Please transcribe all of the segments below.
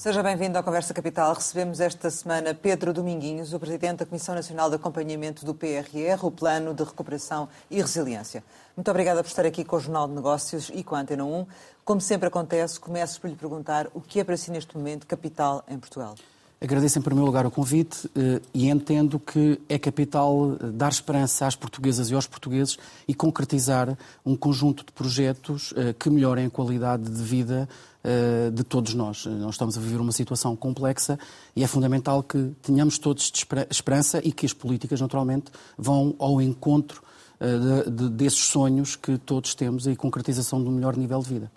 Seja bem-vindo à Conversa Capital. Recebemos esta semana Pedro Dominguinhos, o Presidente da Comissão Nacional de Acompanhamento do PRR, o Plano de Recuperação e Resiliência. Muito obrigada por estar aqui com o Jornal de Negócios e com a Antena 1. Como sempre acontece, começo por lhe perguntar o que é para si neste momento capital em Portugal. Agradeço em primeiro lugar o convite eh, e entendo que é capital eh, dar esperança às portuguesas e aos portugueses e concretizar um conjunto de projetos eh, que melhorem a qualidade de vida de todos nós. Nós estamos a viver uma situação complexa e é fundamental que tenhamos todos esperança e que as políticas, naturalmente, vão ao encontro desses sonhos que todos temos e concretização de um melhor nível de vida.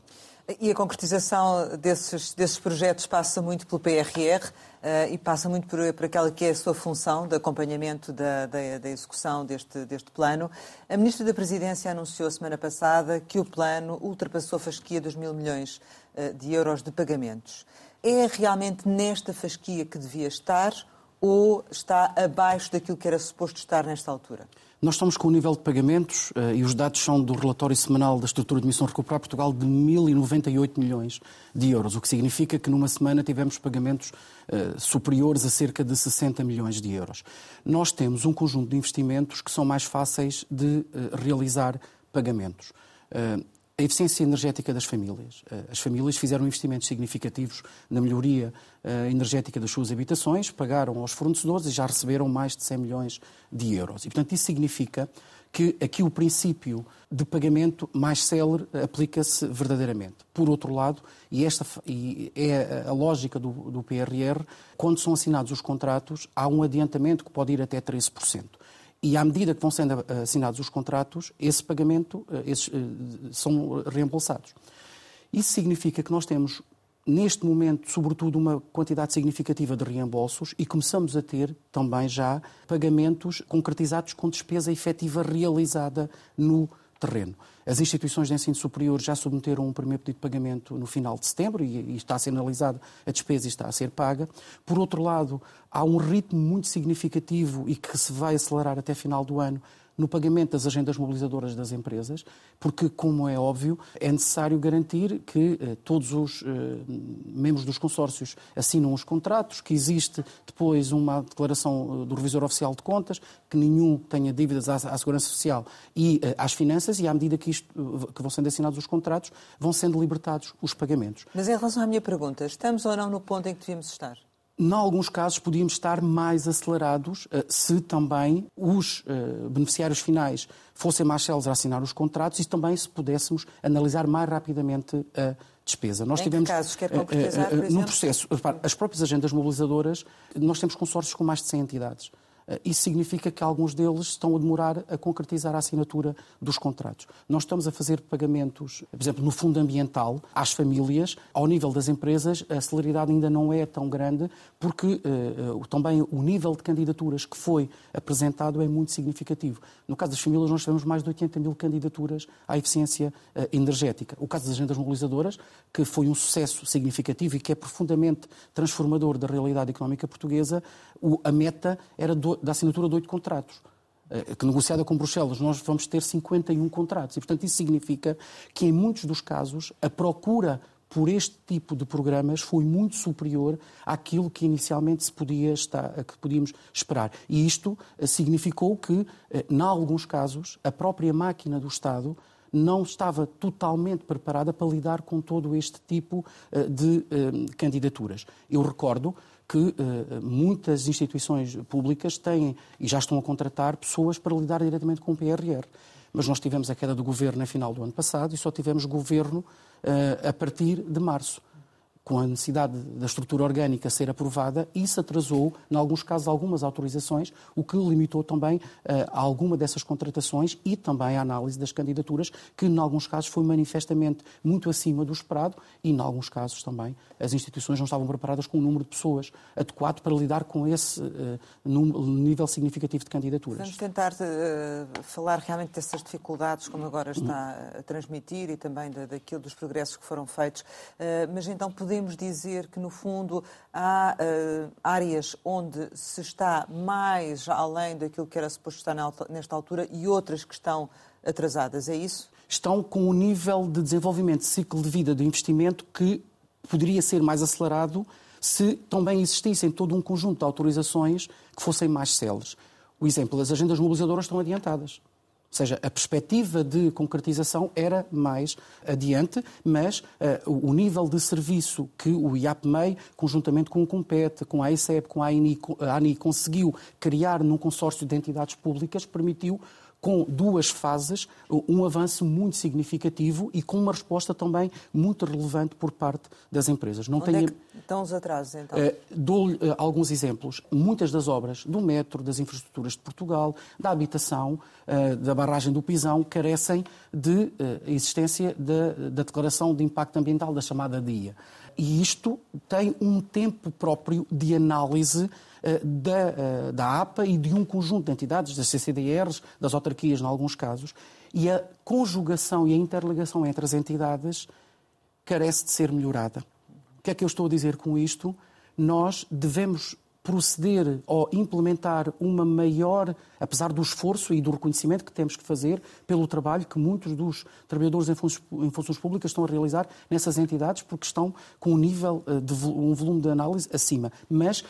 E a concretização desses, desses projetos passa muito pelo PRR uh, eh, e passa muito por, por, aquela que é a sua função de acompanhamento da, da, da, execução deste, deste plano. A Ministra da Presidência anunciou semana passada que o plano ultrapassou a fasquia dos mil milhões uh, de euros de pagamentos. É realmente nesta fasquia que devia estar ou está abaixo daquilo que era suposto estar nesta altura? Nós estamos com o nível de pagamentos, uh, e os dados são do relatório semanal da estrutura de missão Recuperar Portugal, de 1.098 milhões de euros, o que significa que numa semana tivemos pagamentos uh, superiores a cerca de 60 milhões de euros. Nós temos um conjunto de investimentos que são mais fáceis de uh, realizar pagamentos a eficiência energética das famílias. Eh, as famílias fizeram investimentos significativos na melhoria eh, energética das suas habitações, pagaram aos fornecedores e já receberam mais de 100 milhões de euros. E, portanto, isso significa que aqui o princípio de pagamento mais célere aplica-se verdadeiramente. Por outro lado, e esta é a lógica do PRR, quando são assinados os contratos, há um adiantamento que pode ir até 13%. E à medida que vão sendo eh, assinados os contratos, esse pagamento eh, esses, eh, são reembolsados. Isso significa que nós temos, neste momento, sobretudo, uma quantidade significativa de reembolsos e começamos a ter também já pagamentos concretizados com despesa efetiva realizada no terreno. As instituições de ensino superior já submeteram um primeiro pedido de pagamento no final de setembro e, está a ser analisada a despesa e está a ser paga. Por outro lado, há um ritmo muito significativo e que se vai acelerar até final do ano no pagamento das agendas mobilizadoras das empresas, porque, como é óbvio, é necessário garantir que eh, todos os eh, membros dos consórcios assinam os contratos, que existe depois uma declaração eh, do revisor oficial de contas, que nenhum tenha dívidas à, à Segurança Social e eh, às finanças, e à medida que, isto, eh, que vão sendo assinados os contratos, vão sendo libertados os pagamentos. Mas em relação à minha pergunta, estamos ou não no ponto em que devíamos estar? Em alguns casos, podíamos estar mais acelerados eh, se também os eh, beneficiários finais fossem mais céleres a assinar os contratos e também se pudéssemos analisar mais rapidamente a despesa. Nós em tivemos, que casos quer eh, concretizar, por No processo, as próprias agendas mobilizadoras, nós temos consórcios com mais de 100 entidades. Eh, isso significa que alguns deles estão a demorar a concretizar a assinatura dos contratos. Nós estamos a fazer pagamentos, por exemplo, no fundo ambiental, às famílias. Ao nível das empresas, a celeridade ainda não é tão grande, porque uh, também o nível de candidaturas que foi apresentado é muito significativo. No caso das famílias, nós tivemos mais de 80 mil candidaturas à eficiência uh, energética. O caso das agendas mobilizadoras, que foi um sucesso significativo e que é profundamente transformador da realidade económica portuguesa, a meta era do, da assinatura de oito contratos eh, que negociada com Bruxelas, nós vamos ter 51 contratos. E, portanto, isso significa que, em muitos dos casos, a procura por este tipo de programas foi muito superior àquilo que inicialmente se podia estar, que podíamos esperar. E isto eh, significou que, eh, em alguns casos, a própria máquina do Estado não estava totalmente preparada para lidar com todo este tipo de candidaturas. Eu recordo que uh, muitas instituições públicas têm e já estão a contratar pessoas para lidar diretamente com o PRR. Mas nós tivemos a queda do governo no final do ano passado e só tivemos governo a partir de março com a necessidade da estrutura orgânica ser aprovada, isso atrasou, em alguns casos, algumas autorizações, o que limitou também uh, alguma dessas contratações e também a análise das candidaturas, que, em alguns casos, foi manifestamente muito acima do esperado e, em alguns casos, também as instituições não estavam preparadas com um número de pessoas adequado para lidar com esse uh, nível significativo de candidaturas. Vamos tentar uh, falar realmente dessas dificuldades, como agora está a transmitir, e também da, daquilo dos progressos que foram feitos. mas então podemos podemos dizer que, no fundo, há uh, áreas onde se está mais além daquilo que era suposto estar nesta altura e outras que estão atrasadas, é isso? Estão com um nível de desenvolvimento de ciclo de vida de investimento que poderia ser mais acelerado se também existissem todo um conjunto de autorizações que fossem mais céleres. O exemplo das agendas mobilizadoras estão adiantadas. Ou seja, a perspectiva de concretização era mais adiante, mas uh, o nível de serviço que o IAPMEI, conjuntamente com o COMPET, com a AICEP, com a ANI, conseguiu criar num consórcio de entidades públicas, permitiu com duas fases, um avanço muito significativo e com uma resposta também muito relevante por parte das empresas. Não Onde tenha... é que estão os atrasos, então? Uh, Dou-lhe uh, alguns exemplos. Muitas das obras do metro, das infraestruturas de Portugal, da habitação, uh, da barragem do Pisão, carecem de existência da, da declaração de impacto ambiental, da chamada DIA. E isto tem um tempo próprio de análise da, eh, da APA e de um conjunto de entidades, das CCDRs, das autarquias, em alguns casos, e a conjugação e a interligação entre as entidades carece de ser melhorada. O que é que eu estou a dizer com isto? Nós devemos proceder ou implementar uma maior, apesar do esforço e do reconhecimento que temos que fazer pelo trabalho que muitos dos trabalhadores em funções, em funções públicas estão a realizar nessas entidades, porque estão com um nível eh, de um volume de análise acima. Mas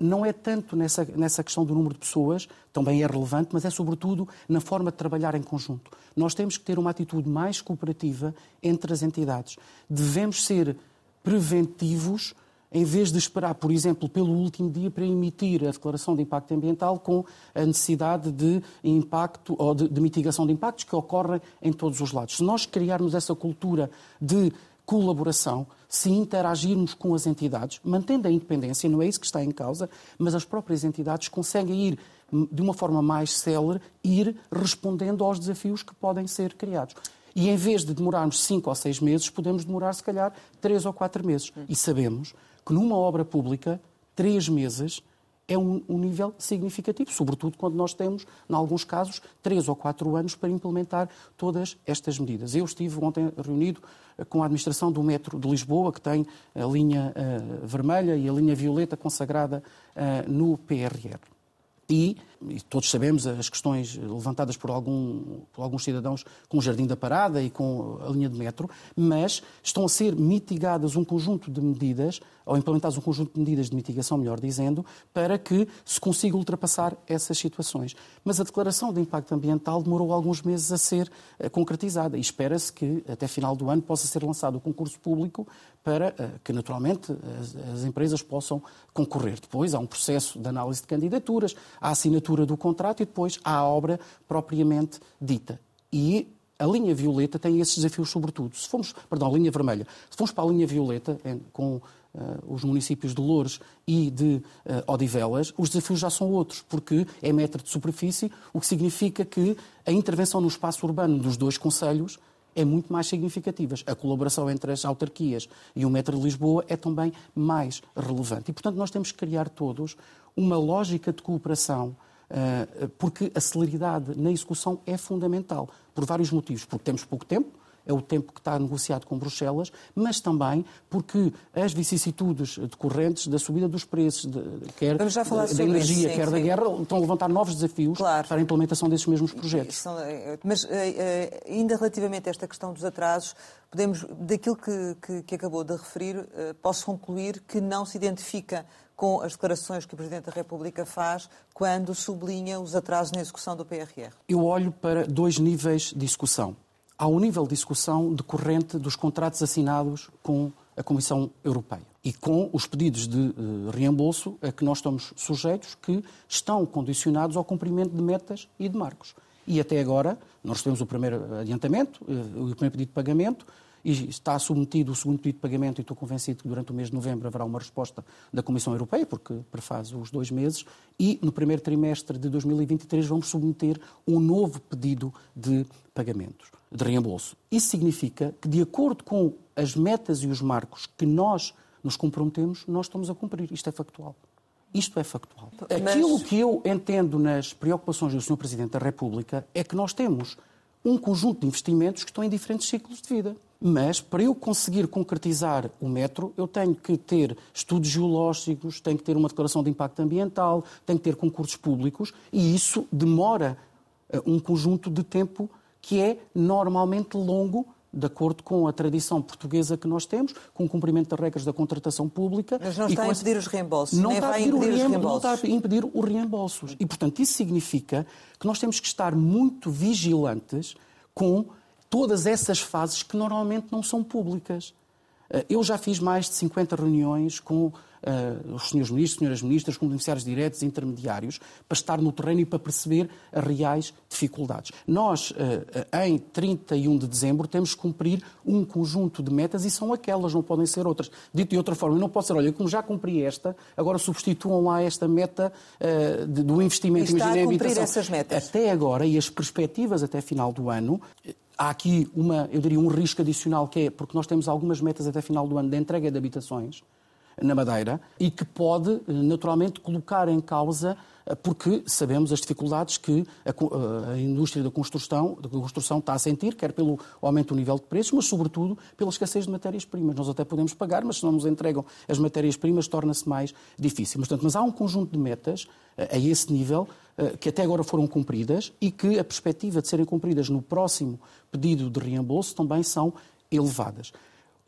não é tanto nessa, nessa questão do número de pessoas, também é relevante, mas é sobretudo na forma de trabalhar em conjunto. Nós temos que ter uma atitude mais cooperativa entre as entidades. Devemos ser preventivos em vez de esperar, por exemplo, pelo último dia para emitir a declaração de impacto ambiental com a necessidade de impacto ou de, de mitigação de impactos que ocorrem em todos os lados. Se nós criarmos essa cultura de colaboração, se interagirmos com as entidades, mantendo a independência, não é isso que está em causa, mas as próprias entidades conseguem ir de uma forma mais célere, ir respondendo aos desafios que podem ser criados. E em vez de demorarmos cinco ou seis meses, podemos demorar, se calhar, três ou quatro meses. E sabemos que numa obra pública, três meses é um, um, nível significativo, sobretudo quando nós temos, em alguns casos, três ou quatro anos para implementar todas estas medidas. Eu estive ontem reunido eh, com a administração do metro de Lisboa, que tem a linha uh, vermelha e a linha violeta consagrada uh, no PRR. E, e, todos sabemos as questões levantadas por, algum, por, alguns cidadãos com o Jardim da Parada e com a linha de metro, mas estão a ser mitigadas um conjunto de medidas, ou implementadas um conjunto de medidas de mitigação, melhor dizendo, para que se consiga ultrapassar essas situações. Mas a declaração de impacto ambiental demorou alguns meses a ser uh, concretizada e espera-se que até final do ano possa ser lançado o concurso público para uh, que, naturalmente, as, as empresas possam concorrer. Depois há um processo de análise de candidaturas, a assinatura do contrato e depois a obra propriamente dita. E a linha violeta tem esses desafios sobretudo. Se formos, perdão, a linha vermelha, se formos para a linha violeta, com uh, os municípios de Loures e de uh, Odivelas, os desafios já são outros, porque é metro de superfície, o que significa que a intervenção no espaço urbano dos dois conselhos é muito mais significativas. A colaboração entre as autarquias e o Metro de Lisboa é também mais relevante. E, portanto, nós temos que criar todos uma lógica de cooperação, porque a celeridade na execução é fundamental, por vários motivos. Porque temos pouco tempo, é o tempo que está negociado com Bruxelas, mas também porque as vicissitudes decorrentes da subida dos preços, de, quer da energia, isso, quer sim, da guerra, estão a levantar novos desafios claro. para a implementação desses mesmos projetos. Eh, mas eh, ainda relativamente a esta questão dos atrasos, podemos, daquilo que, que, que acabou de referir, posso concluir que não se identifica com as declarações que o Presidente da República faz quando sublinha os atrasos na execução do PRR? Eu olho para dois níveis de execução. Há um nível de execução decorrente dos contratos assinados com a Comissão Europeia e com os pedidos de uh, reembolso a que nós estamos sujeitos, que estão condicionados ao cumprimento de metas e de marcos. E até agora, nós recebemos o primeiro adiantamento, uh, o primeiro pedido de pagamento, e está submetido o segundo pedido de pagamento e estou convencido que durante o mês de novembro haverá uma resposta da Comissão Europeia, porque prefaz os dois meses, e no primeiro trimestre de 2023 vamos submeter um novo pedido de pagamentos, de reembolso. Isso significa que, de acordo com as metas e os marcos que nós nos comprometemos, nós estamos a cumprir. Isto é factual. Isto é factual. Mas... Aquilo que eu entendo nas preocupações do Sr. Presidente da República é que nós temos um conjunto de investimentos que estão em diferentes ciclos de vida. Mas para eu conseguir concretizar o metro, eu tenho que ter estudos geológicos, tenho que ter uma declaração de impacto ambiental, tenho que ter concursos públicos e isso demora uh, um conjunto de tempo que é normalmente longo de acordo com a tradição portuguesa que nós temos, com o cumprimento das regras da contratação pública. Mas não está a impedir os reembolsos, não está impedir, impedir os reembolsos. Não está a impedir os reembolsos. E, portanto, isso significa que nós temos que estar muito vigilantes com todas essas fases que normalmente não são públicas. Eh, Eu já fiz mais de 50 reuniões com uh, os senhores ministros, senhoras ministras, com beneficiários diretos e intermediários, para estar no terreno e para perceber as reais dificuldades. Nós, uh, em 31 de dezembro, temos que cumprir um conjunto de metas e são aquelas, não podem ser outras. Dito de outra forma, não pode ser, olha, como já cumpri esta, agora substituam lá esta meta uh, de, do investimento e está Imaginei a cumprir habitação. essas metas. Até agora, e as perspectivas até final do ano, há aqui uma, eu diria, um risco adicional que é porque nós temos algumas metas até final do ano de entrega de habitações na Madeira e que pode naturalmente colocar em causa porque sabemos as dificuldades que a, a indústria da construção, da construção está a sentir, quer pelo aumento do nível de preços, mas sobretudo pela escassez de matérias-primas. Nós até podemos pagar, mas se não nos entregam as matérias-primas, torna-se mais difícil. Portanto, mas há um conjunto de metas a esse nível que até agora foram cumpridas e que a perspectiva de serem cumpridas no próximo pedido de reembolso também são elevadas.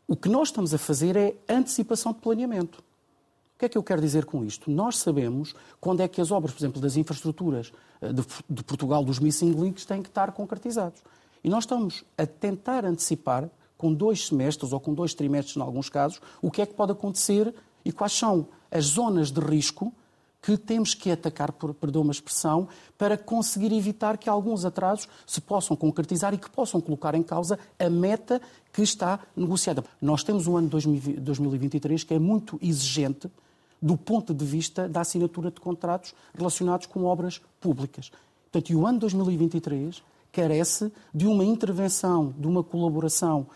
O que nós estamos a fazer é antecipação de planeamento. O que é que eu quero dizer com isto? Nós sabemos quando é que as obras, por exemplo, das infraestruturas de, de Portugal, dos missing links, têm que estar concretizados. E nós estamos a tentar antecipar, com dois semestres ou com dois trimestres, em alguns casos, o que é que pode acontecer e quais são as zonas de risco que temos que atacar, por, perdão uma expressão, para conseguir evitar que alguns atrasos se possam concretizar e que possam colocar em causa a meta que está negociada. Nós temos um ano de 2023 que é muito exigente do ponto de vista da assinatura de contratos relacionados com obras públicas. Portanto, e o ano 2023 carece de uma intervenção, de uma colaboração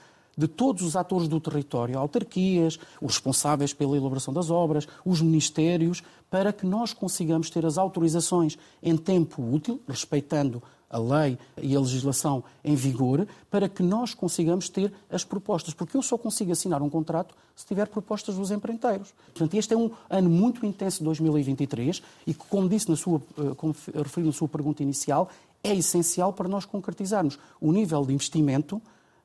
de todos os atores do território, autarquias, os responsáveis pela elaboração das obras, os ministérios, para que nós consigamos ter as autorizações em tempo útil, respeitando a lei e a legislação em vigor, para que nós consigamos ter as propostas. Porque eu só consigo assinar um contrato se tiver propostas dos empreiteiros. Portanto, este é um ano muito intenso de 2023 e que, como disse na sua, como referi na sua pergunta inicial, é essencial para nós concretizarmos o nível de investimento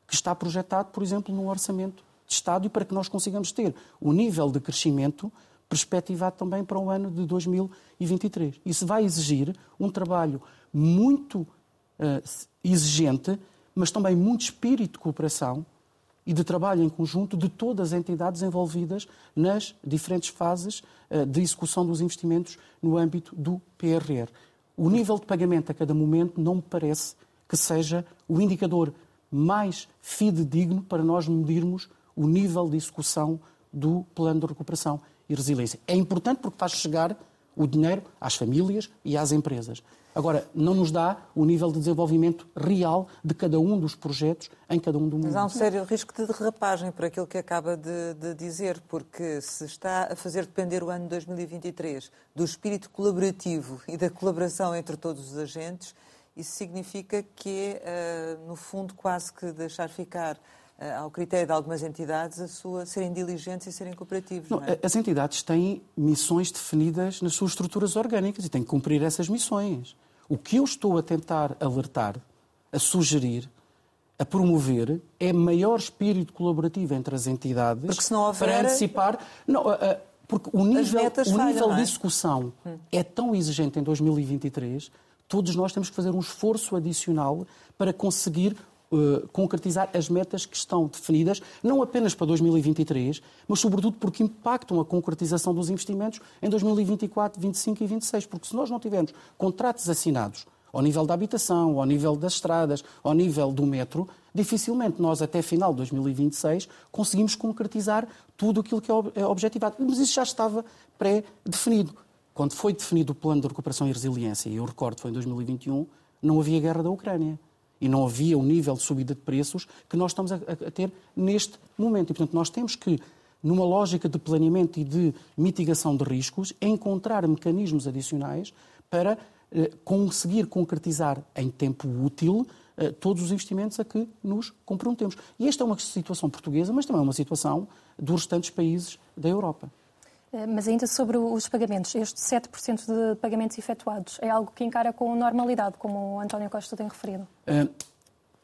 que está projetado, por exemplo, no orçamento de Estado e para que nós consigamos ter o nível de crescimento perspectivado também para o ano de 2023. Isso vai exigir um trabalho muito uh, exigente, mas também muito espírito de cooperação e de trabalho em conjunto de todas as entidades envolvidas nas diferentes fases uh, de execução dos investimentos no âmbito do PRR. O nível de pagamento a cada momento não me parece que seja o indicador mais fidedigno para nós medirmos o nível de execução do plano de recuperação e resiliência. É importante porque faz chegar o dinheiro às famílias e às empresas. Agora, não nos dá o nível de desenvolvimento real de cada um dos projetos em cada um do mundo. Mas há um sério risco de derrapagem por aquilo que acaba de, de, dizer, porque se está a fazer depender o ano de 2023 do espírito colaborativo e da colaboração entre todos os agentes, isso significa que é, no fundo, quase que deixar ficar ao critério de algumas entidades a sua serem diligentes e serem cooperativos. Não, não é? As entidades têm missões definidas nas suas estruturas orgânicas e têm que cumprir essas missões. O que eu estou a tentar alertar, a sugerir, a promover é maior espírito colaborativo entre as entidades porque se não houver... para antecipar. Não, porque o nível, o nível é? de execução hum. é tão exigente em 2023 todos nós temos que fazer um esforço adicional para conseguir uh, concretizar as metas que estão definidas, não apenas para 2023, mas sobretudo porque impactam a concretização dos investimentos em 2024, 2025 e 2026. Porque se nós não tivermos contratos assinados ao nível da habitação, ao nível das estradas, ao nível do metro, dificilmente nós, até final de 2026, conseguimos concretizar tudo aquilo que é objetivado. Mas isso já estava pré-definido. Quando foi definido o plano de recuperação e resiliência, e eu recordo foi em 2021, não havia guerra da Ucrânia. E não havia o nível de subida de preços que nós estamos a, a ter neste momento. E, portanto, nós temos que, numa lógica de planeamento e de mitigação de riscos, encontrar mecanismos adicionais para eh, conseguir concretizar em tempo útil eh, todos os investimentos a que nos comprometemos. E esta é uma situação portuguesa, mas também é uma situação dos restantes países da Europa. Mas ainda sobre os pagamentos, este 7% de pagamentos efetuados é algo que encara com normalidade, como o António Costa tem referido? Uh,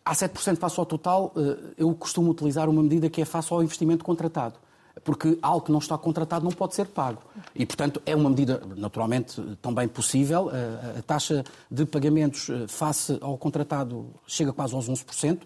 Há 7% face ao total, eu costumo utilizar uma medida que é face ao investimento contratado porque algo que não está contratado não pode ser pago. E, portanto, é uma medida, naturalmente, também possível. A taxa de pagamentos face ao contratado chega quase aos 11%.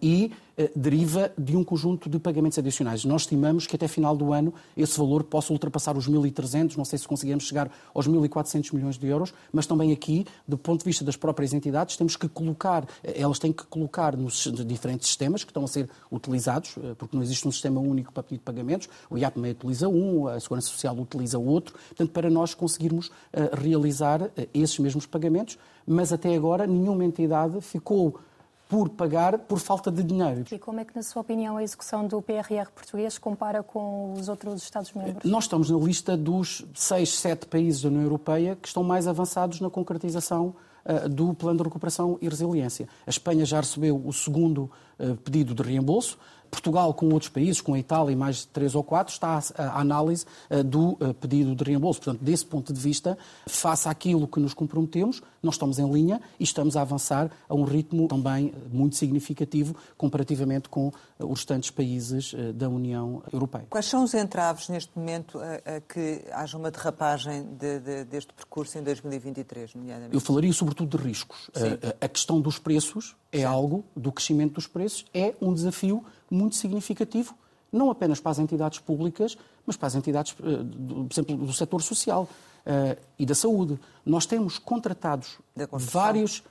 e eh, deriva de um conjunto de pagamentos adicionais. Nós estimamos que até final do ano esse valor possa ultrapassar os 1.300, não sei se conseguiremos chegar aos 1.400 milhões de euros, mas também aqui, do ponto de vista das próprias entidades, temos que colocar, eh, elas têm que colocar nos diferentes sistemas que estão a ser utilizados, eh, porque não existe um sistema único para pedir pagamentos, o IAPME utiliza um, a Segurança Social utiliza outro, portanto, para nós conseguirmos realizar esses mesmos pagamentos, mas até agora nenhuma entidade ficou por pagar por falta de dinheiro. E como é que, na sua opinião, a execução do PRR português compara com os outros Estados-membros? Nós estamos na lista dos seis, sete países da União Europeia que estão mais avançados na concretização uh, do Plano de Recuperação e Resiliência. A Espanha já recebeu o segundo uh, pedido de reembolso. Portugal, com outros países, com a Itália e mais três ou quatro, está à análise eh, do eh, pedido de reembolso. Portanto, desse ponto de vista, face àquilo que nos comprometemos, nós estamos em linha e estamos a avançar a um ritmo também muito significativo comparativamente com eh, os restantes países da União Europeia. Quais são os entraves neste momento a, a que haja uma derrapagem de, de, deste percurso em 2023, nomeadamente? Eu falaria sobretudo de riscos. A, a, questão dos preços é Sim. algo, do crescimento dos preços, é um desafio muito significativo, não apenas para as entidades públicas, mas para as entidades, eh, por exemplo, do setor social uh, e da saúde. Nós temos contratados vários, uh,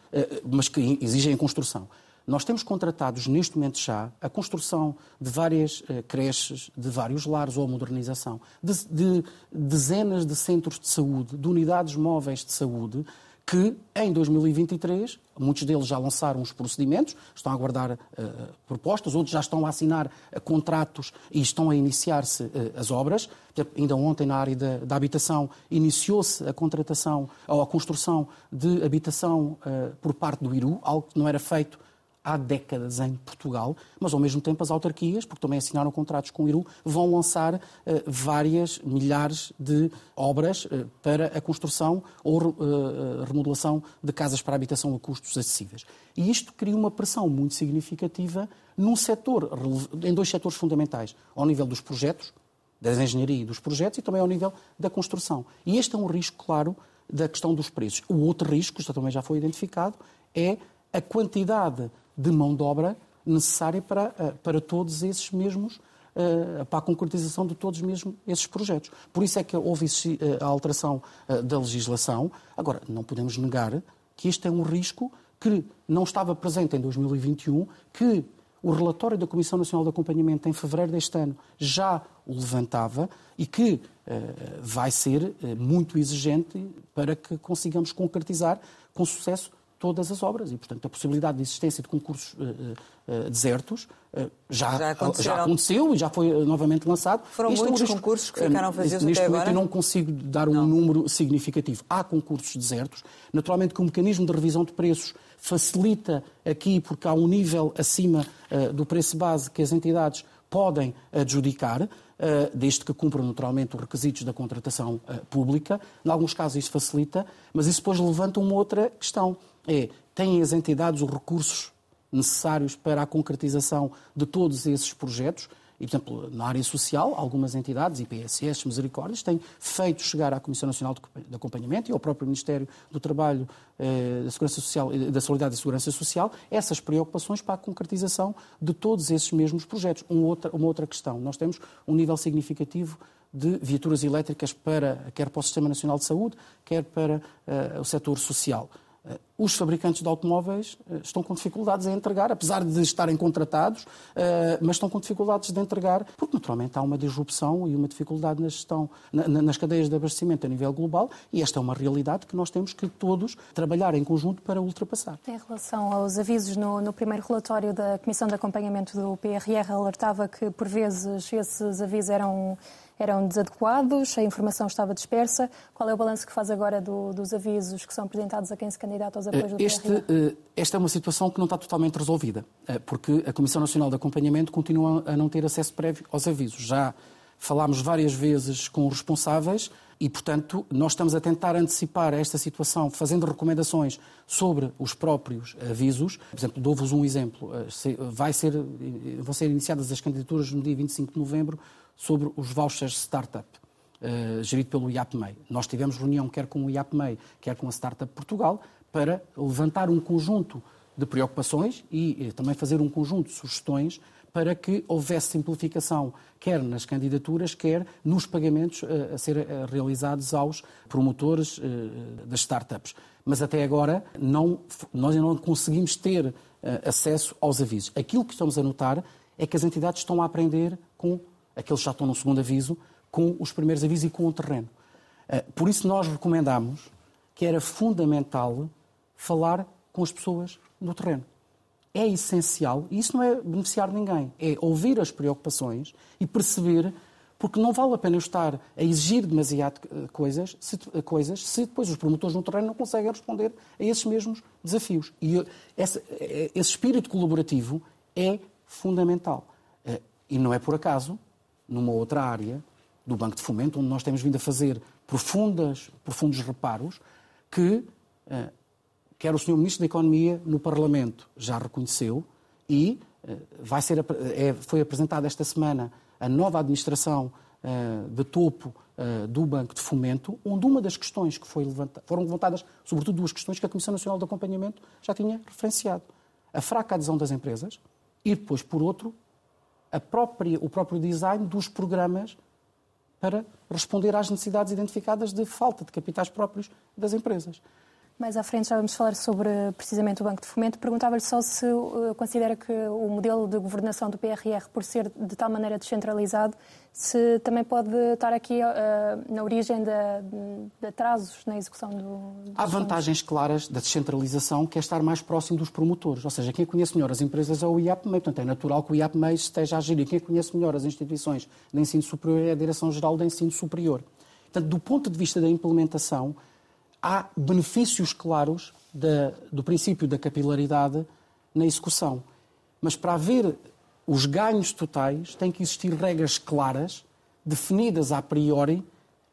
mas que exigem a construção. Nós temos contratados neste momento já a construção de várias uh, creches, de vários lares ou a modernização, de, de dezenas de centros de saúde, de unidades móveis de saúde, que em 2023, muitos deles já lançaram os procedimentos, estão a aguardar uh, propostas, outros já estão a assinar uh, contratos e estão a iniciar-se uh, as obras. Ainda ontem, na área da, da habitação, iniciou-se a contratação ou a construção de habitação por parte do IRU, algo que não era feito há décadas em Portugal, mas ao mesmo tempo as autarquias, porque também assinaram contratos com o IRU, vão lançar uh, várias milhares de obras uh, para a construção ou uh, remodelação de casas para habitação a custos acessíveis. E isto cria uma pressão muito significativa num setor, em dois setores fundamentais, ao nível dos projetos, da engenharia e dos projetos, e também ao nível da construção. E este é um risco, claro, da questão dos preços. O outro risco, que também já foi identificado, é a quantidade de mão de obra necessária para, eh, para todos esses mesmos eh, para a concretização de todos mesmo esses projetos. Por isso é que houve eh, a alteração da legislação. Agora, não podemos negar que este é um risco que não estava presente em 2021, que o relatório da Comissão Nacional de Acompanhamento em fevereiro deste ano já o levantava e que vai ser muito exigente para que consigamos concretizar com sucesso todas as obras. E, portanto, a possibilidade de existência de concursos uh, uh, desertos uh, já, já, já, aconteceu e já foi novamente lançado. Foram este muitos é um concursos que ficaram vazios Neste até momento agora? eu não consigo dar um não. número significativo. Há concursos desertos. Naturalmente que o mecanismo de revisão de preços facilita aqui, porque há um nível acima do preço base que as entidades podem adjudicar, desde que cumpram naturalmente os requisitos da contratação pública. Em alguns casos isso facilita, mas isso depois levanta uma outra questão é têm as entidades os recursos necessários para a concretização de todos esses projetos. E, por exemplo, na área social, algumas entidades, IPSS, Misericórdias, têm feito chegar à Comissão Nacional de Acompanhamento e ao próprio Ministério do Trabalho, eh, da Segurança Social, da Solidariedade e Segurança Social, essas preocupações para a concretização de todos esses mesmos projetos. Um outra, uma outra questão, nós temos um nível significativo de viaturas elétricas para, quer para o Sistema Nacional de Saúde, quer para uh, o setor social. Eh, os fabricantes de automóveis eh, estão com dificuldades em entregar, apesar de estarem contratados, eh, mas estão com dificuldades de entregar, porque naturalmente há uma disrupção e uma dificuldade na gestão, nas cadeias de abastecimento a nível global, e esta é uma realidade que nós temos que todos trabalhar em conjunto para ultrapassar. Em relação aos avisos, no, no primeiro relatório da Comissão de Acompanhamento do PRR alertava que, por vezes, esses avisos eram eram desadequados, a informação estava dispersa. Qual é o balanço que faz agora do, dos avisos que são apresentados a quem se candidata aos apoios do este, uh, Esta é uma situação que não está totalmente resolvida, uh, porque a Comissão Nacional de Acompanhamento continua a não ter acesso prévio aos avisos. Já falámos várias vezes com os responsáveis e, portanto, nós estamos a tentar antecipar esta situação, fazendo recomendações sobre os próprios avisos. Por exemplo, dou-vos um exemplo. Eh, vai ser, vão ser iniciadas as candidaturas no dia 25 de novembro sobre os vouchers startup. Uh, gerido pelo IAPMEI. Nós tivemos reunião quer com o IAPMEI, quer com a Startup Portugal, para levantar um conjunto de preocupações e, e também fazer um conjunto de sugestões para que houvesse simplificação, quer nas candidaturas, quer nos pagamentos eh, a ser eh, realizados aos promotores eh, das startups. Mas até agora não, nós não conseguimos ter acesso aos avisos. Aquilo que estamos a notar é que as entidades estão a aprender com aqueles que já estão no segundo aviso, com os primeiros avisos e com o terreno. Por isso nós recomendamos que era fundamental falar com as pessoas no terreno é essencial, e isso não é beneficiar ninguém, é ouvir as preocupações e perceber, porque não vale a pena eu estar a exigir demasiado eh, coisas se, eh, coisas, se depois os promotores no terreno não conseguem responder a esses mesmos desafios. E esse, esse espírito colaborativo é fundamental. Eh, e não é por acaso, numa outra área do Banco de Fomento, onde nós temos vindo a fazer profundas, profundos reparos, que quer o Sr. Ministro da Economia no Parlamento já reconheceu e eh, vai ser, é, foi apresentada esta semana a nova administração uh, de topo uh, do Banco de Fomento, onde uma das questões que foi levanta, foram levantadas, sobretudo duas questões que a Comissão Nacional de Acompanhamento já tinha referenciado. A fraca adesão das empresas e depois, por outro, própria, o próprio design dos programas para responder às necessidades identificadas de falta de capitais próprios das empresas. Mais à frente já vamos falar sobre precisamente o Banco de Fomento. Perguntava-lhe só se uh, considera que o modelo de governação do PRR, por ser de tal maneira descentralizado, se também pode estar aqui uh, na origem de, de, atrasos na execução do. Há vantagens claras da descentralização, que é estar mais próximo dos promotores. Ou seja, quem conhece melhor as empresas é o IAPMEI. Portanto, é natural que o IAPMEI esteja a gerir. Quem conhece melhor as instituições de ensino superior é a Direção-Geral de Ensino Superior. Portanto, do ponto de vista da implementação, há benefícios claros da, do princípio da capilaridade na execução. Mas para haver os ganhos totais, tem que existir regras claras, definidas a priori,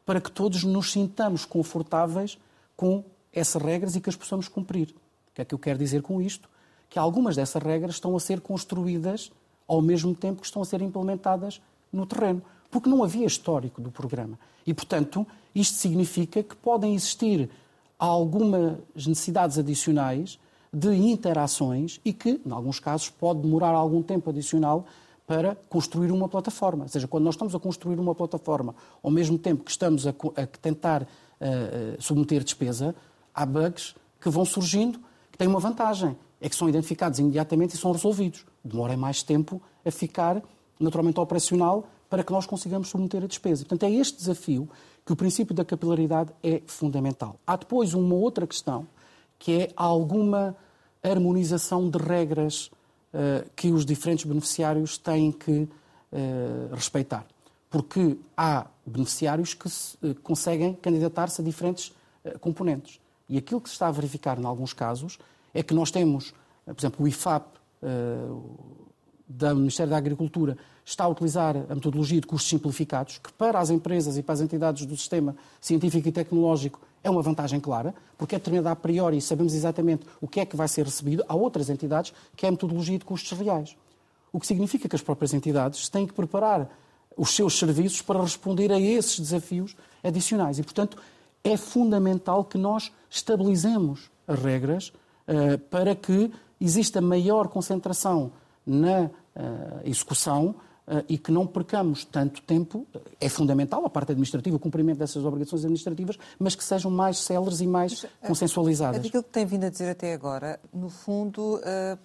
para que todos nos sintamos confortáveis com essas regras e que as possamos cumprir. O que é que eu quero dizer com isto? Que algumas dessas regras estão a ser construídas ao mesmo tempo que estão a ser implementadas no terreno, porque não havia histórico do programa. E, portanto, isto significa que podem existir algumas necessidades adicionais de interações e que, em alguns casos, pode demorar algum tempo adicional para construir uma plataforma. Ou seja, quando nós estamos a construir uma plataforma, ao mesmo tempo que estamos a, a tentar uh, submeter despesa, há bugs que vão surgindo que têm uma vantagem, é que são identificados imediatamente e são resolvidos. Demora mais tempo a ficar naturalmente operacional para que nós consigamos submeter a despesa. Portanto, é este desafio que o princípio da capilaridade é fundamental. Há depois uma outra questão, que é alguma harmonização de regras uh, que os diferentes beneficiários têm que uh, respeitar. Porque há beneficiários que se, uh, conseguem candidatar-se a diferentes componentes. E aquilo que se está a verificar, em alguns casos, é que nós temos, por exemplo, o IFAP, do Ministério da Agricultura está a utilizar a metodologia de custos simplificados, que para as empresas e para as entidades do sistema científico e tecnológico é uma vantagem clara, porque é determinada a priori e sabemos exatamente o que é que vai ser recebido. Há outras entidades que é a metodologia de custos reais. O que significa que as próprias entidades têm que preparar os seus serviços para responder a esses desafios adicionais. E, portanto, é fundamental que nós estabilizemos as regras uh, para que exista maior concentração na uh, execução uh, e que não percamos tanto tempo, é fundamental a parte administrativa, o cumprimento dessas obrigações administrativas, mas que sejam mais céleres e mais mas, eh, consensualizadas. Aquilo que tem vindo a dizer até agora, no fundo,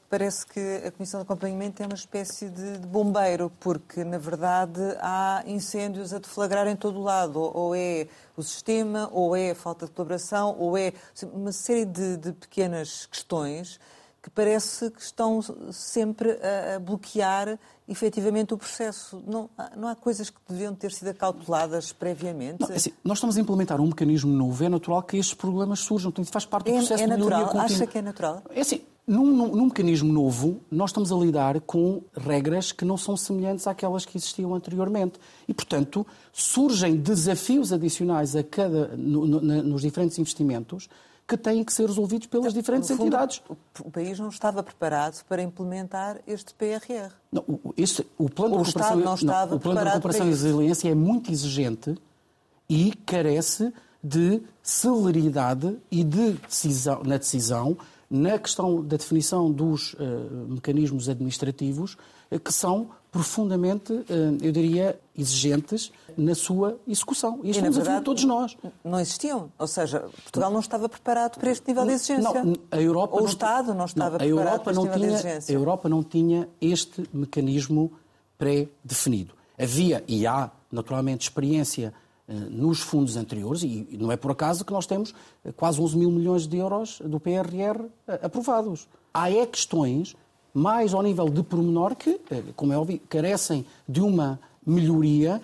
parece que a Comissão de Acompanhamento é uma espécie de, bombeiro, porque, na verdade, há incêndios a deflagrar em todo o lado, ou, ou é o sistema, ou é a falta de colaboração, ou é uma série de, de pequenas questões que parece que estão sempre a, bloquear efetivamente o processo. Não, não há coisas que deviam ter sido acauteladas previamente? Não, é assim, nós estamos a implementar um mecanismo novo, é natural que estes problemas surjam, faz parte do é, processo é de natural? melhoria Acha que é natural? É assim, Num, num, num, mecanismo novo, nós estamos a lidar com regras que não são semelhantes àquelas que existiam anteriormente. E, portanto, surgem desafios adicionais a cada, no, no, nos diferentes investimentos que têm que ser resolvidos pelas diferentes fundo, entidades. O, país não estava preparado para implementar este PRR. Não, este, o plano o de recuperação, não estava não, o plano de recuperação e resiliência é muito exigente e carece de celeridade e de decisão, na decisão na questão da definição dos uh, mecanismos administrativos, uh, que são profundamente, uh, eu diria, exigentes na sua execução. E isto é um desafio de todos nós. Não existiam. Ou seja, Portugal não estava preparado para este nível de exigência. Não, a Europa Ou o Estado não estava não, preparado Europa para este nível tinha, de exigência. A Europa não tinha este mecanismo pré-definido. Havia e há, naturalmente, experiência eh, nos fundos anteriores, e não é por acaso que nós temos eh, quase 11 mil milhões de euros do PRR eh, aprovados. Há é questões mais ao nível de pormenor que, como é óbvio, carecem de uma melhoria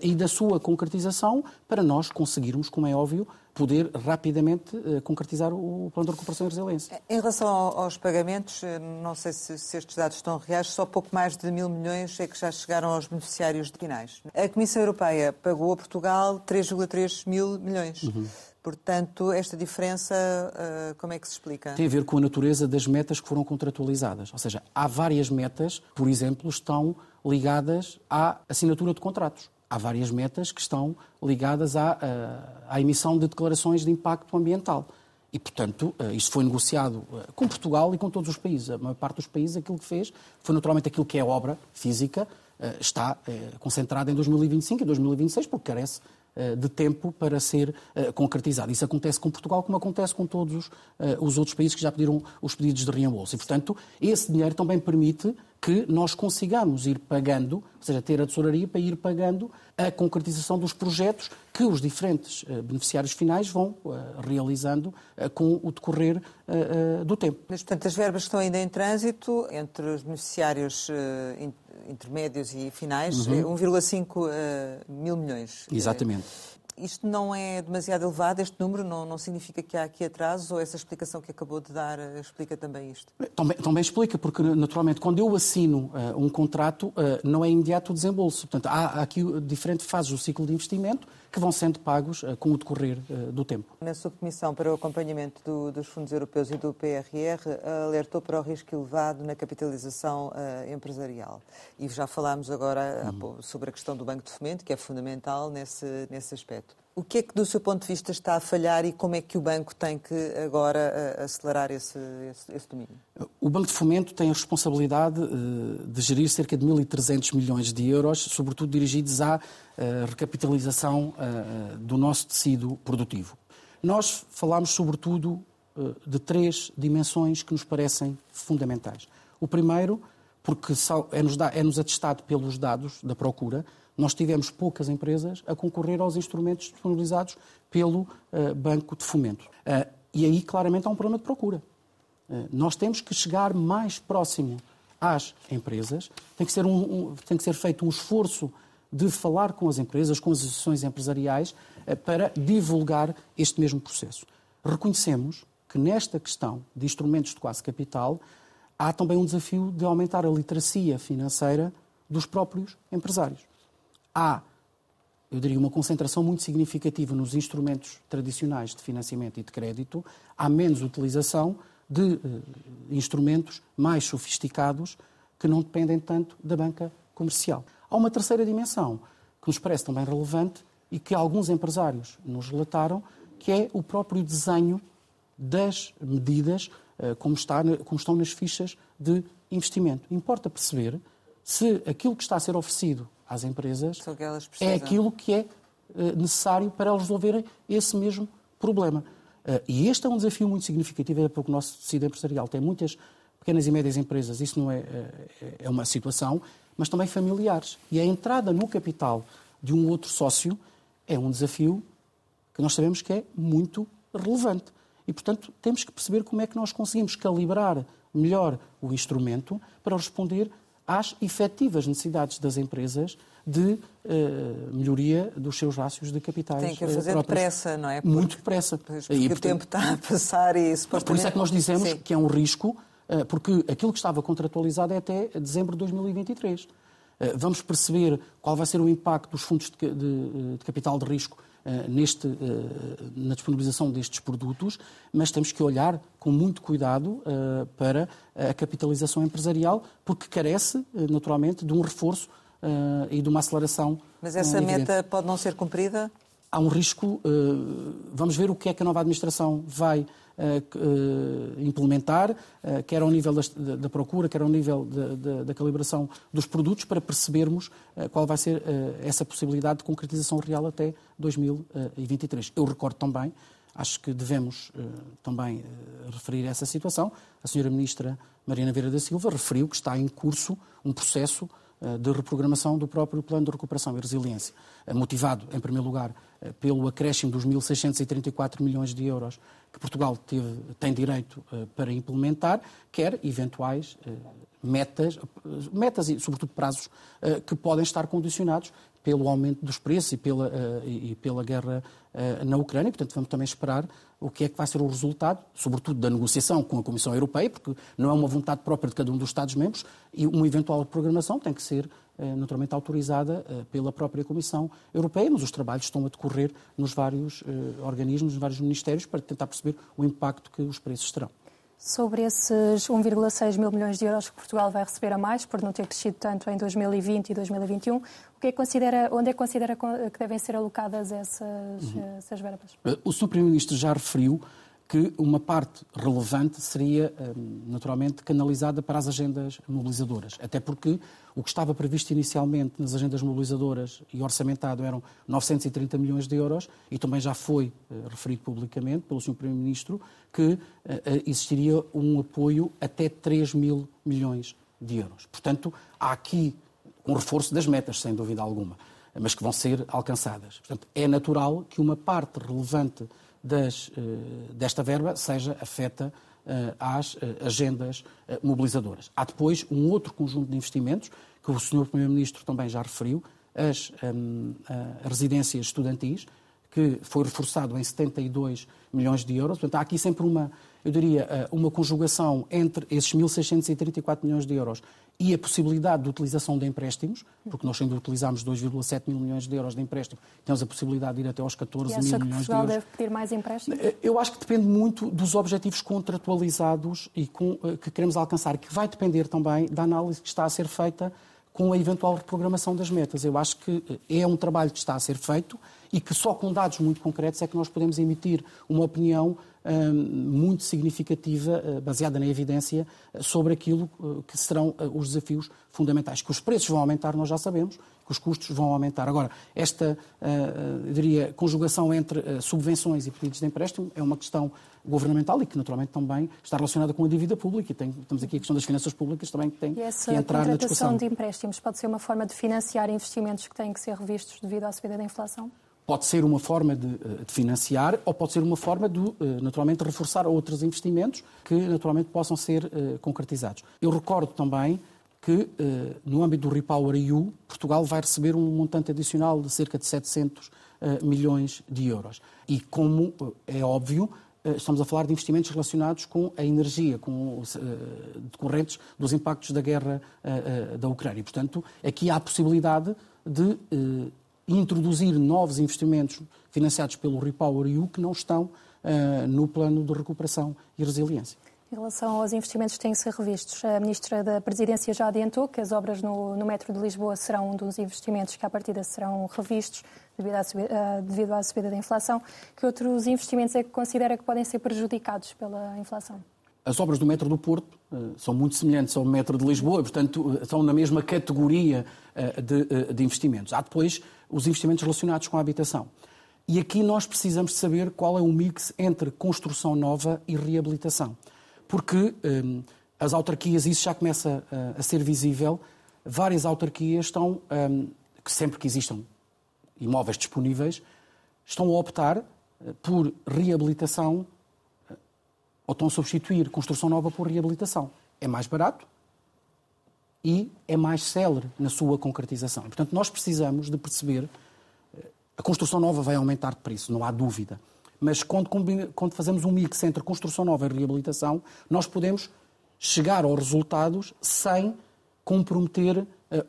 e da sua concretização para nós conseguirmos, como é óbvio, poder rapidamente uh, concretizar o plano de recuperação e resiliência. Em relação aos pagamentos, eh, não sei se, se, estes dados estão reais, só pouco mais de mil milhões é que já chegaram aos beneficiários finais. A Comissão Europeia pagou a Portugal 3,3 mil milhões. Uhum. Portanto, esta diferença, uh, como é que se explica? Tem a ver com a natureza das metas que foram contratualizadas. Ou seja, há várias metas, por exemplo, estão ligadas à assinatura de contratos há várias metas que estão ligadas à, à, emissão de declarações de impacto ambiental. E, portanto, eh, isto foi negociado eh, com Portugal e com todos os países. A maior parte dos países aquilo que fez foi naturalmente aquilo que é obra física, eh, está concentrada em 2025 e 2026, porque carece de tempo para ser concretizado. Isso acontece com Portugal, como acontece com todos os outros países que já pediram os pedidos de reembolso. E, portanto, esse dinheiro também permite que nós consigamos ir pagando, ou seja, ter a tesouraria para ir pagando a concretização dos projetos que os diferentes beneficiários finais vão realizando com o decorrer do tempo. Mas, portanto, as verbas estão ainda em trânsito entre os beneficiários intermédios e finais, uhum. 1,5 mil milhões. Exatamente. Isto não é demasiado elevado, este número não, não significa que há aqui atrasos ou essa explicação que acabou de dar eh, explica também isto? Também, também explica, porque naturalmente quando eu assino uh, um contrato uh, não é imediato o desembolso. Portanto, há, há aqui diferentes fases do ciclo de investimento que vão sendo pagos uh, com o decorrer do tempo. Na subcomissão para o acompanhamento do, dos fundos europeus e do PRR alertou para o risco elevado na capitalização empresarial. E já falámos agora uhum. sobre a questão do Banco de Fomento, que é fundamental nesse, nesse aspecto. O que é que, do seu ponto de vista, está a falhar e como é que o banco tem que agora acelerar esse, esse, esse domínio? O Banco de Fomento tem a responsabilidade eh, de gerir cerca de 1.300 milhões de euros, sobretudo dirigidos à eh, recapitalização eh, do nosso tecido produtivo. Nós falamos, sobretudo, de três dimensões que nos parecem fundamentais. O primeiro, porque é-nos atestado pelos dados da procura, nós tivemos poucas empresas a concorrer aos instrumentos disponibilizados pelo uh, Banco de Fomento. Uh, e aí, claramente, há um problema de procura. Uh, nós temos que chegar mais próximo às empresas, tem que, ser um, um, tem que ser feito um esforço de falar com as empresas, com as associações empresariais, para divulgar este mesmo processo. Reconhecemos que nesta questão de instrumentos de quase capital há também um desafio de aumentar a literacia financeira dos próprios empresários há, eu diria, uma concentração muito significativa nos instrumentos tradicionais de financiamento e de crédito, há menos utilização de uh, instrumentos mais sofisticados que não dependem tanto da banca comercial. Há uma terceira dimensão que nos parece também relevante e que alguns empresários nos relataram, que é o próprio desenho das medidas uh, como, está, como estão nas fichas de investimento. Importa perceber se aquilo que está a ser oferecido às empresas é aquilo que é eh, necessário para elas resolverem esse mesmo problema. Eh, e este é um desafio muito significativo, é porque o nosso tecido empresarial tem muitas pequenas e médias empresas, isso não é, é, é uma situação, mas também familiares. E a entrada no capital de um outro sócio é um desafio que nós sabemos que é muito relevante. E, portanto, temos que perceber como é que nós conseguimos calibrar melhor o instrumento para responder às efetivas necessidades das empresas de uh, melhoria dos seus rácios de capitais. Tem que fazer depressa, não é? Porque, Muito depressa. Porque e, portanto, o tempo está a passar e isso Por isso é que nós dizemos Sim. que é um risco porque aquilo que estava contratualizado é até dezembro de 2023. Vamos perceber qual vai ser o impacto dos fundos de, de, de capital de risco neste, na disponibilização destes produtos, mas temos que olhar com muito cuidado para a capitalização empresarial, porque carece, naturalmente, de um reforço e de uma aceleração. Mas essa meta pode não ser cumprida? Há um risco. Eh, vamos ver o que é que a nova administração vai eh, eh, implementar, quer ao nível da procura, quer ao nível da calibração dos produtos, para percebermos qual vai ser essa possibilidade de concretização real até 2023. Eu recordo também, acho que devemos também referir essa situação, a senhora Ministra Mariana Vieira da Silva referiu que está em curso um processo de reprogramação do próprio Plano de Recuperação e Resiliência, motivado, em primeiro lugar, pelo acréscimo dos 1.634 milhões de euros que Portugal teve, tem direito eh, para implementar, quer eventuais eh, metas, metas e, sobretudo, prazos que podem estar condicionados pelo aumento dos preços e pela, e pela guerra na Ucrânia. Portanto, vamos também esperar o que é que vai ser o resultado, sobretudo da negociação com a Comissão Europeia, porque não é uma vontade própria de cada um dos Estados-membros e uma eventual programação tem que ser eh, naturalmente autorizada eh, pela própria Comissão Europeia, mas os trabalhos estão a decorrer nos vários eh, organismos, nos vários ministérios, para tentar perceber o impacto que os preços terão. Sobre esses 1,6 mil milhões de euros que Portugal vai receber a mais, por não ter crescido tanto em 2020 e 2021, o que é considera, onde é que considera que devem ser alocadas essas, uhum. essas verbas? O Sr. Primeiro-Ministro já referiu que uma parte relevante seria, hum, naturalmente, canalizada para as agendas mobilizadoras. Até porque o que estava previsto inicialmente nas agendas mobilizadoras e orçamentado eram 930 milhões de euros e também já foi eh, referido publicamente pelo Sr. Primeiro-Ministro que eh, eh, existiria um apoio até 3 mil milhões de euros. Portanto, há aqui um reforço das metas, sem dúvida alguma, mas que vão ser alcançadas. Portanto, é natural que uma parte relevante das, eh, desta verba seja afeta eh, às eh, agendas mobilizadoras. Há depois um outro conjunto de investimentos que o Sr. Primeiro-Ministro também já referiu, as um, residências estudantis, que foi reforçado em 72 milhões de euros. Portanto, há aqui sempre uma, eu diria, uma conjugação entre esses 1.634 milhões de euros e a possibilidade de utilização de empréstimos, porque nós ainda utilizamos 2,7 mil milhões de euros de empréstimo, temos a possibilidade de ir até aos 14 mil milhões de euros. deve pedir mais empréstimos? Eh, eu acho que depende muito dos objetivos contratualizados e com, eh, que queremos alcançar, que vai depender também da análise que está a ser feita com a eventual reprogramação das metas. Eu acho que eh, é um trabalho que está a ser feito e que só com dados muito concretos é que nós podemos emitir uma opinião muito significativa, uh, baseada na evidência, uh, sobre aquilo uh, que serão os desafios fundamentais. Que os preços vão aumentar, nós já sabemos, que os custos vão aumentar. Agora, esta, eu diria, conjugação entre subvenções e pedidos de empréstimo é uma questão governamental e que naturalmente também está relacionada com a dívida pública e tem, temos aqui a questão das finanças públicas também que tem e essa que entrar na discussão. de empréstimos pode ser uma forma de financiar investimentos que têm que ser revistos devido à subida da inflação? Pode ser uma forma de, eh, de, financiar ou pode ser uma forma de, eh, naturalmente, reforçar outros investimentos que, naturalmente, possam ser uh, concretizados. Eu recordo também que, no âmbito do Repower EU, Portugal vai receber um montante adicional de cerca de 700 uh, milhões de euros. E, como é óbvio, estamos a falar de investimentos relacionados com a energia, com decorrentes dos impactos da guerra da Ucrânia. Portanto, aqui há a possibilidade de introduzir novos investimentos financiados pelo Repower EU que não estão uh, no plano de recuperação e resiliência. Em relação aos investimentos que têm ser revistos, a Ministra da Presidência já adiantou que as obras no, no metro de Lisboa serão um dos investimentos que, à partida, serão revistos devido à, subida, uh, devido à subida da inflação. Que outros investimentos é que considera que podem ser prejudicados pela inflação? As obras do metro do Porto uh, são muito semelhantes ao metro de Lisboa, portanto, uh, na mesma categoria de, de investimentos. Há depois os investimentos relacionados com a habitação. E aqui nós precisamos de saber qual é o mix entre construção nova e reabilitação. Porque um, as autarquias, isso já começa a, a, ser visível, várias autarquias estão, que sempre que existam imóveis disponíveis, estão a optar por reabilitação ou estão a substituir construção nova por reabilitação. É mais barato, e é mais célere na sua concretização. Portanto, nós precisamos de perceber eh, a construção nova vai aumentar de preço, não há dúvida. Mas quando, quando fazemos um mix entre construção nova e reabilitação, nós podemos chegar aos resultados sem comprometer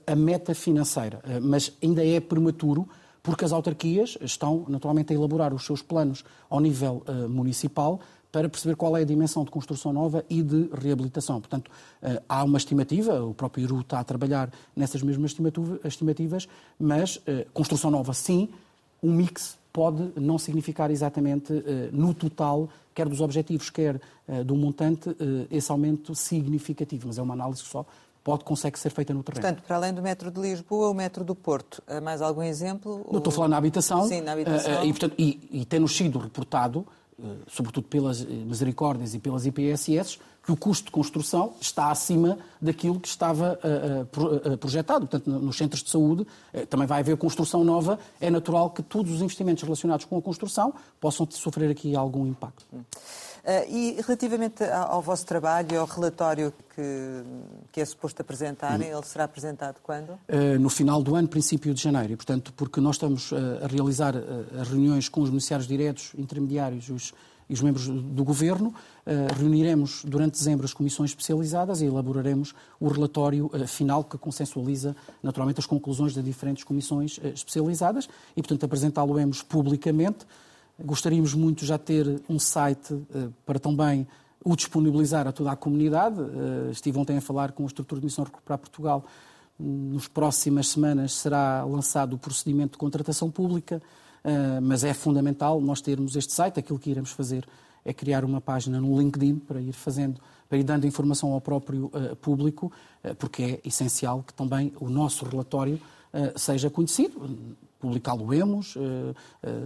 a meta financeira. Mas ainda é prematuro, porque as autarquias estão naturalmente a elaborar os seus planos ao nível municipal para perceber qual é a dimensão de construção nova e de reabilitação. Portanto, há uma estimativa, o próprio IRU está a trabalhar nessas mesmas estimativas, mas construção nova sim, um mix pode não significar exatamente no total, quer dos objetivos, quer do montante, esse aumento significativo, mas é uma análise que só pode, consegue ser feita no terreno. Portanto, para além do metro de Lisboa, o metro do Porto, mais algum exemplo? Não estou a falar na habitação. Sim, na habitação. E, portanto, e, e tem-nos sido reportado eh, sobretudo pelas eh, misericórdias e pelas IPSS, que o custo de construção está acima daquilo que estava uh, uh, projetado. Portanto, nos centros de saúde uh, também vai haver construção nova. É natural que todos os investimentos relacionados com a construção possam sofrer aqui algum impacto. e relativamente ao, ao, vosso trabalho e ao relatório que, que é suposto apresentarem, hum. ele será apresentado quando? no final do ano, princípio de janeiro. E, portanto, porque nós estamos a realizar reuniões com os beneficiários diretos, intermediários, os e os membros do Governo. Eh, reuniremos durante dezembro as comissões especializadas e elaboraremos o relatório eh, final que consensualiza naturalmente as conclusões das diferentes comissões eh, especializadas e, portanto, apresentá-lo-emos publicamente. Gostaríamos muito já ter um site para também o disponibilizar a toda a comunidade. Estive ontem a falar com a estrutura de missão Recuperar Portugal. Nas próximas semanas será lançado o procedimento de contratação pública. Mas é fundamental nós termos este site. Aquilo que iremos fazer é criar uma página no LinkedIn para ir fazendo, para ir dando informação ao próprio uh, público, uh, porque é essencial que também o nosso relatório uh, seja conhecido publicá-lo-emos,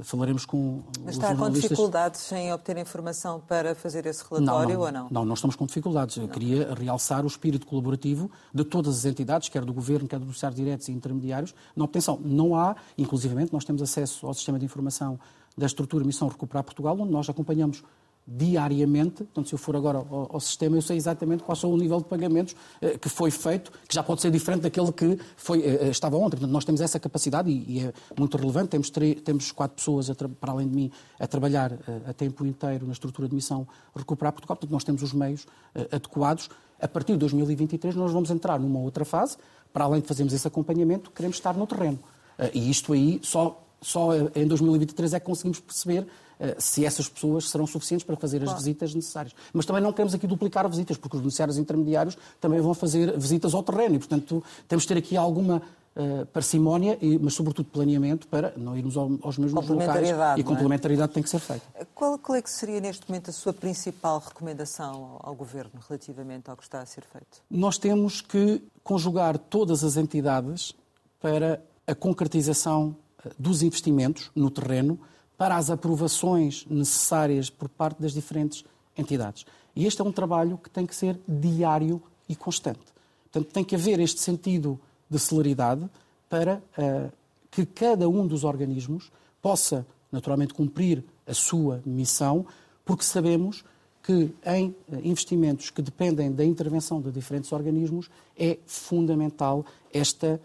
falaremos com Mas está com dificuldades em obter informação para fazer esse relatório não, não, ou não? Não, nós estamos com dificuldades. Eu queria realçar o espírito colaborativo de todas as entidades, quer do Governo, quer dos Ministérios Diretos e Intermediários, na obtenção. Não há, inclusivamente, nós temos acesso ao sistema de informação da estrutura Missão Recuperar Portugal, onde nós acompanhamos diariamente. Portanto, se eu for agora ao, ao, sistema, eu sei exatamente qual é o nível de pagamentos eh, que foi feito, que já pode ser diferente daquele que foi, eh, eh estava ontem. Portanto, nós temos essa capacidade e, e é muito relevante. Temos, temos quatro pessoas, para além de mim, a trabalhar eh, a tempo inteiro na estrutura de missão Recuperar Portugal. Portanto, nós temos os meios eh, adequados. A partir de 2023, nós vamos entrar numa outra fase. Para além de fazermos esse acompanhamento, queremos estar no terreno. Eh, e isto aí, só, só em 2023 é que conseguimos perceber eh, se essas pessoas serão suficientes para fazer as visitas necessárias. Mas também não queremos aqui duplicar visitas, porque os beneficiários intermediários também vão fazer visitas ao terreno e, portanto, temos de ter aqui alguma uh, parcimónia, mas sobretudo planeamento para não irmos aos mesmos locais e complementaridade é? tem que ser feita. Qual, qual, é que seria neste momento a sua principal recomendação ao, ao Governo relativamente ao que está a ser feito? Nós temos que conjugar todas as entidades para a concretização dos investimentos no terreno, para as aprovações necessárias por parte das diferentes entidades. E este é um trabalho que tem que ser diário e constante. Portanto, tem que haver este sentido de celeridade para uh, que cada um dos organismos possa, naturalmente, cumprir a sua missão, porque sabemos que em eh, investimentos que dependem da intervenção de diferentes organismos é fundamental esta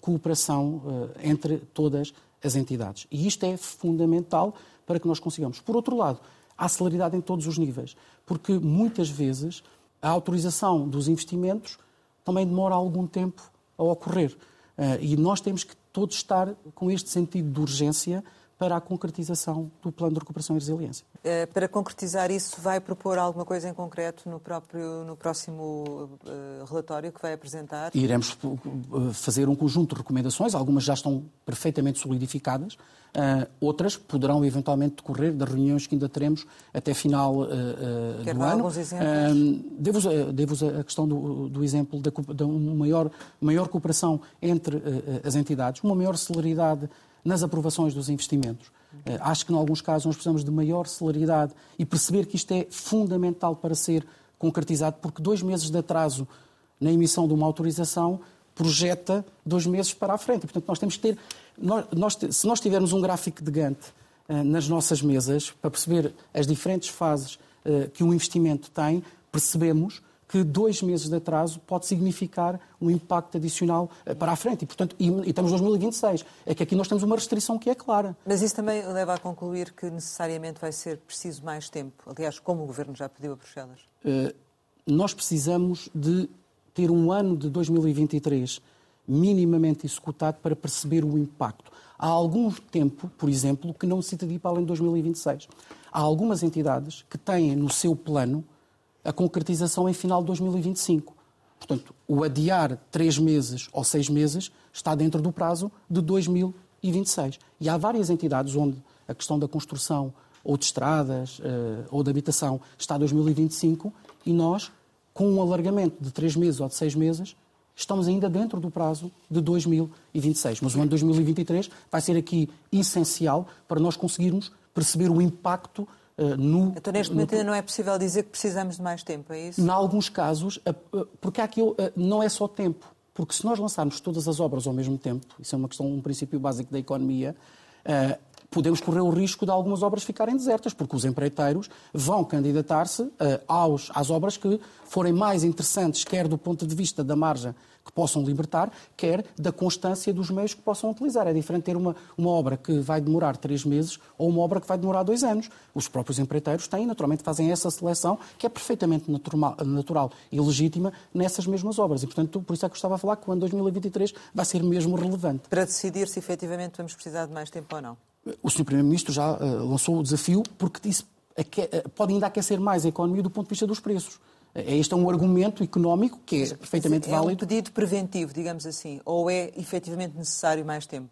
cooperação uh, entre todas as as entidades. E isto é fundamental para que nós consigamos. Por outro lado, há celeridade em todos os níveis, porque muitas vezes a autorização dos investimentos também demora algum tempo a ocorrer. Eh, e nós temos que todos estar com este sentido de urgência para a concretização do Plano de Recuperação e Resiliência. Eh, para concretizar isso, vai propor alguma coisa em concreto no, próprio, no próximo uh, relatório que vai apresentar? Iremos fazer um conjunto de recomendações, algumas já estão perfeitamente solidificadas, uh, outras poderão eventualmente decorrer das reuniões que ainda teremos até final uh, Quer do dar ano. alguns exemplos? Devo-vos devo a questão do, do exemplo da, da uma maior, maior cooperação entre as entidades, uma maior celeridade nas aprovações dos investimentos. Eh, acho que, em alguns casos, nós precisamos de maior celeridade e perceber que isto é fundamental para ser concretizado, porque dois meses de atraso na emissão de uma autorização projeta dois meses para a frente. Portanto, nós temos que ter. Nós, nós, se nós tivermos um gráfico de Gantt uh, nas nossas mesas, para perceber as diferentes fases uh, que um investimento tem, percebemos que dois meses de atraso pode significar um impacto adicional eh, para a frente. E, portanto, e, e estamos em 2026. É que aqui nós temos uma restrição que é clara. Mas isso também leva a concluir que necessariamente vai ser preciso mais tempo. Aliás, como o Governo já pediu a Bruxelas. Uh, nós precisamos de ter um ano de 2023 minimamente executado para perceber o impacto. Há algum tempo, por exemplo, que não necessita de ir para além de 2026. Há algumas entidades que têm no seu plano a concretização em final de 2025. Portanto, o adiar três meses ou seis meses está dentro do prazo de 2026. E há várias entidades onde a questão da construção ou de estradas uh, ou de habitação está a 2025 e nós, com um alargamento de três meses ou de seis meses, estamos ainda dentro do prazo de 2026. Mas o ano de 2023 vai ser aqui essencial para nós conseguirmos perceber o impacto no. Então, neste momento, ainda não é possível dizer que precisamos de mais tempo, é isso? Em alguns casos, porque aqui uh, não é só tempo. Porque se nós lançarmos todas as obras ao mesmo tempo, isso é uma questão, um princípio básico da economia, podemos correr o risco de algumas obras ficarem desertas, porque os empreiteiros vão candidatar-se uh, aos, às obras que forem mais interessantes, quer do ponto de vista da margem que possam libertar, quer da constância dos meios que possam utilizar. É diferente ter uma, uma obra que vai demorar três meses ou uma obra que vai demorar dois anos. Os próprios empreiteiros têm, naturalmente, fazem essa seleção que é perfeitamente natural, natural e legítima nessas mesmas obras. E, portanto, por isso é que eu estava a falar que o ano 2023 vai ser mesmo relevante. Para decidir se efetivamente vamos precisar de mais tempo ou não o Sr. Primeiro-Ministro já uh, lançou o desafio porque disse que uh, pode ainda aquecer mais a economia do ponto de vista dos preços. Eh, este é um argumento económico que é perfeitamente é válido. É um pedido preventivo, digamos assim, ou é efetivamente necessário mais tempo?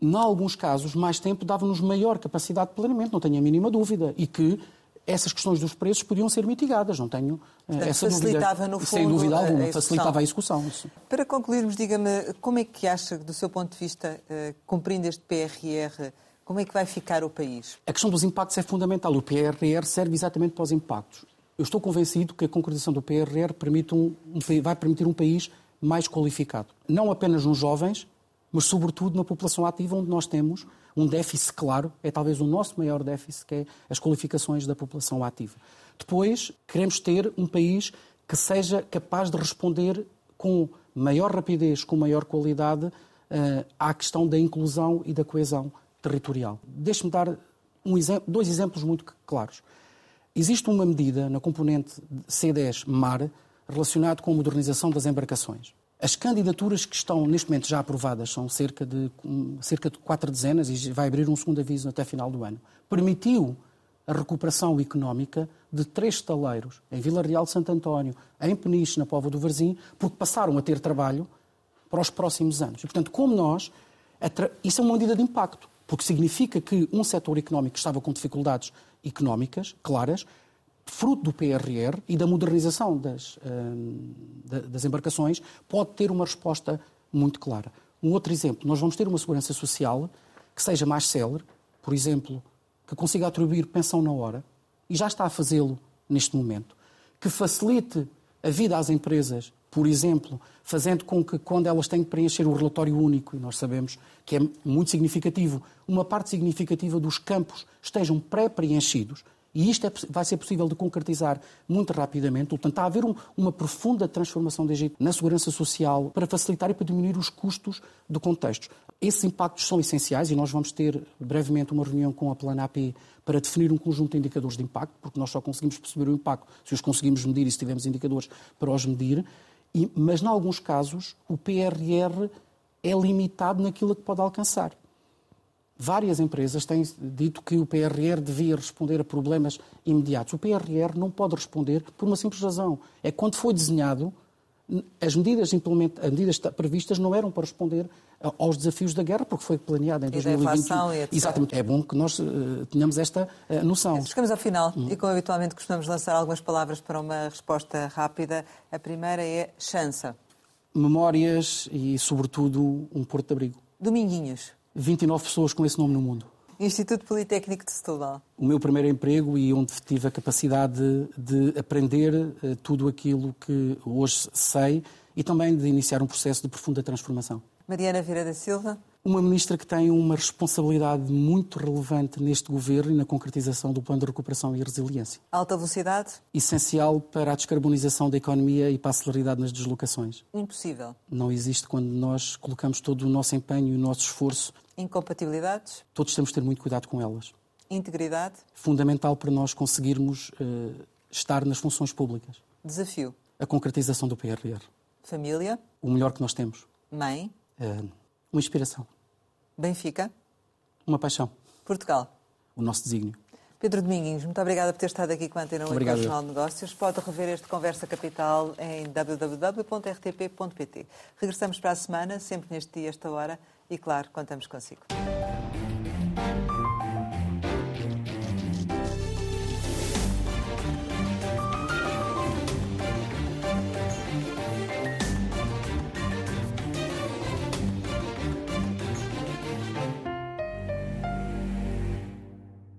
Em alguns casos, mais tempo dava-nos maior capacidade de planeamento, não tenho a mínima dúvida. E que essas questões dos preços podiam ser mitigadas, não tenho Portanto, essa facilitava, dúvida. No fundo, Sem dúvida alguma, a facilitava a execução. Isso. Para concluirmos, diga-me, como é que acha, do seu ponto de vista, cumprindo este PRR, como é que vai ficar o país? A questão dos impactos é fundamental. O PRR serve exatamente para os impactos. Eu estou convencido que a concretização do PRR permite um, um, vai permitir um país mais qualificado. Não apenas nos jovens, mas sobretudo na população ativa, onde nós temos um déficit claro, é talvez o nosso maior déficit, que é as qualificações da população ativa. Depois, queremos ter um país que seja capaz de responder com maior rapidez, com maior qualidade, uh, à questão da inclusão e da coesão territorial. Deixe-me dar um exemplo, dois exemplos muito claros. Existe uma medida na componente C10 mar relacionado com a modernização das embarcações. As candidaturas que estão neste momento já aprovadas são cerca de, cerca de quatro dezenas e vai abrir um segundo aviso até final do ano. Permitiu a recuperação económica de três estaleiros em Vila Real de Santo António, em Peniche, na Póvoa do Varzim, porque passaram a ter trabalho para os próximos anos. E, portanto, como nós, isso é uma medida de impacto porque significa que um setor económico que estava com dificuldades económicas claras, fruto do PRR e da modernização das, hum, das embarcações, pode ter uma resposta muito clara. Um outro exemplo, nós vamos ter uma segurança social que seja mais célere, por exemplo, que consiga atribuir pensão na hora, e já está a fazê-lo neste momento, que facilite a vida às empresas por exemplo, fazendo com que, quando elas têm que preencher o relatório único, e nós sabemos que é muito significativo, uma parte significativa dos campos estejam pré-preenchidos, e isto é, vai ser possível de concretizar muito rapidamente. Portanto, está a haver um, uma profunda transformação do Egito na segurança social para facilitar e para diminuir os custos do contexto. Esses impactos são essenciais e nós vamos ter brevemente uma reunião com a Plana AP para definir um conjunto de indicadores de impacto, porque nós só conseguimos perceber o impacto se os conseguimos medir e se tivermos indicadores para os medir. E, mas, em alguns casos, o PRR é limitado naquilo que pode alcançar. Várias empresas têm dito que o PRR devia responder a problemas imediatos. O PRR não pode responder por uma simples razão. É quando foi desenhado, as medidas, as medidas previstas não eram para responder aos desafios da guerra, porque foi planeada em 2020. Exatamente. É bom que nós uh, tenhamos esta uh, noção. Chegamos ao final hum. e, como habitualmente, costumamos lançar algumas palavras para uma resposta rápida. A primeira é chance. Memórias e, sobretudo, um porto de abrigo. Dominguinhos. 29 pessoas com esse nome no mundo. Instituto Politécnico de Setúbal. O meu primeiro emprego e onde tive a capacidade de aprender uh, tudo aquilo que hoje sei e também de iniciar um processo de profunda transformação. Mariana Vieira da Silva. Uma ministra que tem uma responsabilidade muito relevante neste governo e na concretização do plano de recuperação e resiliência. Alta velocidade? Essencial para a descarbonização da economia e para a celeridade nas deslocações. Impossível. Não existe quando nós colocamos todo o nosso empenho e o nosso esforço. Incompatibilidades? Todos temos de ter muito cuidado com elas. Integridade? Fundamental para nós conseguirmos uh, estar nas funções públicas. Desafio. A concretização do PRR. Família. O melhor que nós temos. Mãe. Uh, uma inspiração. Benfica. Uma paixão. Portugal. O nosso desígnio. Pedro Domingues, muito obrigada por ter estado aqui com a Antena 8 Obrigado. Jornal de Negócios. Pode rever este Conversa Capital em www.rtp.pt. Regressamos para a semana, sempre neste dia, esta hora, e claro, contamos consigo.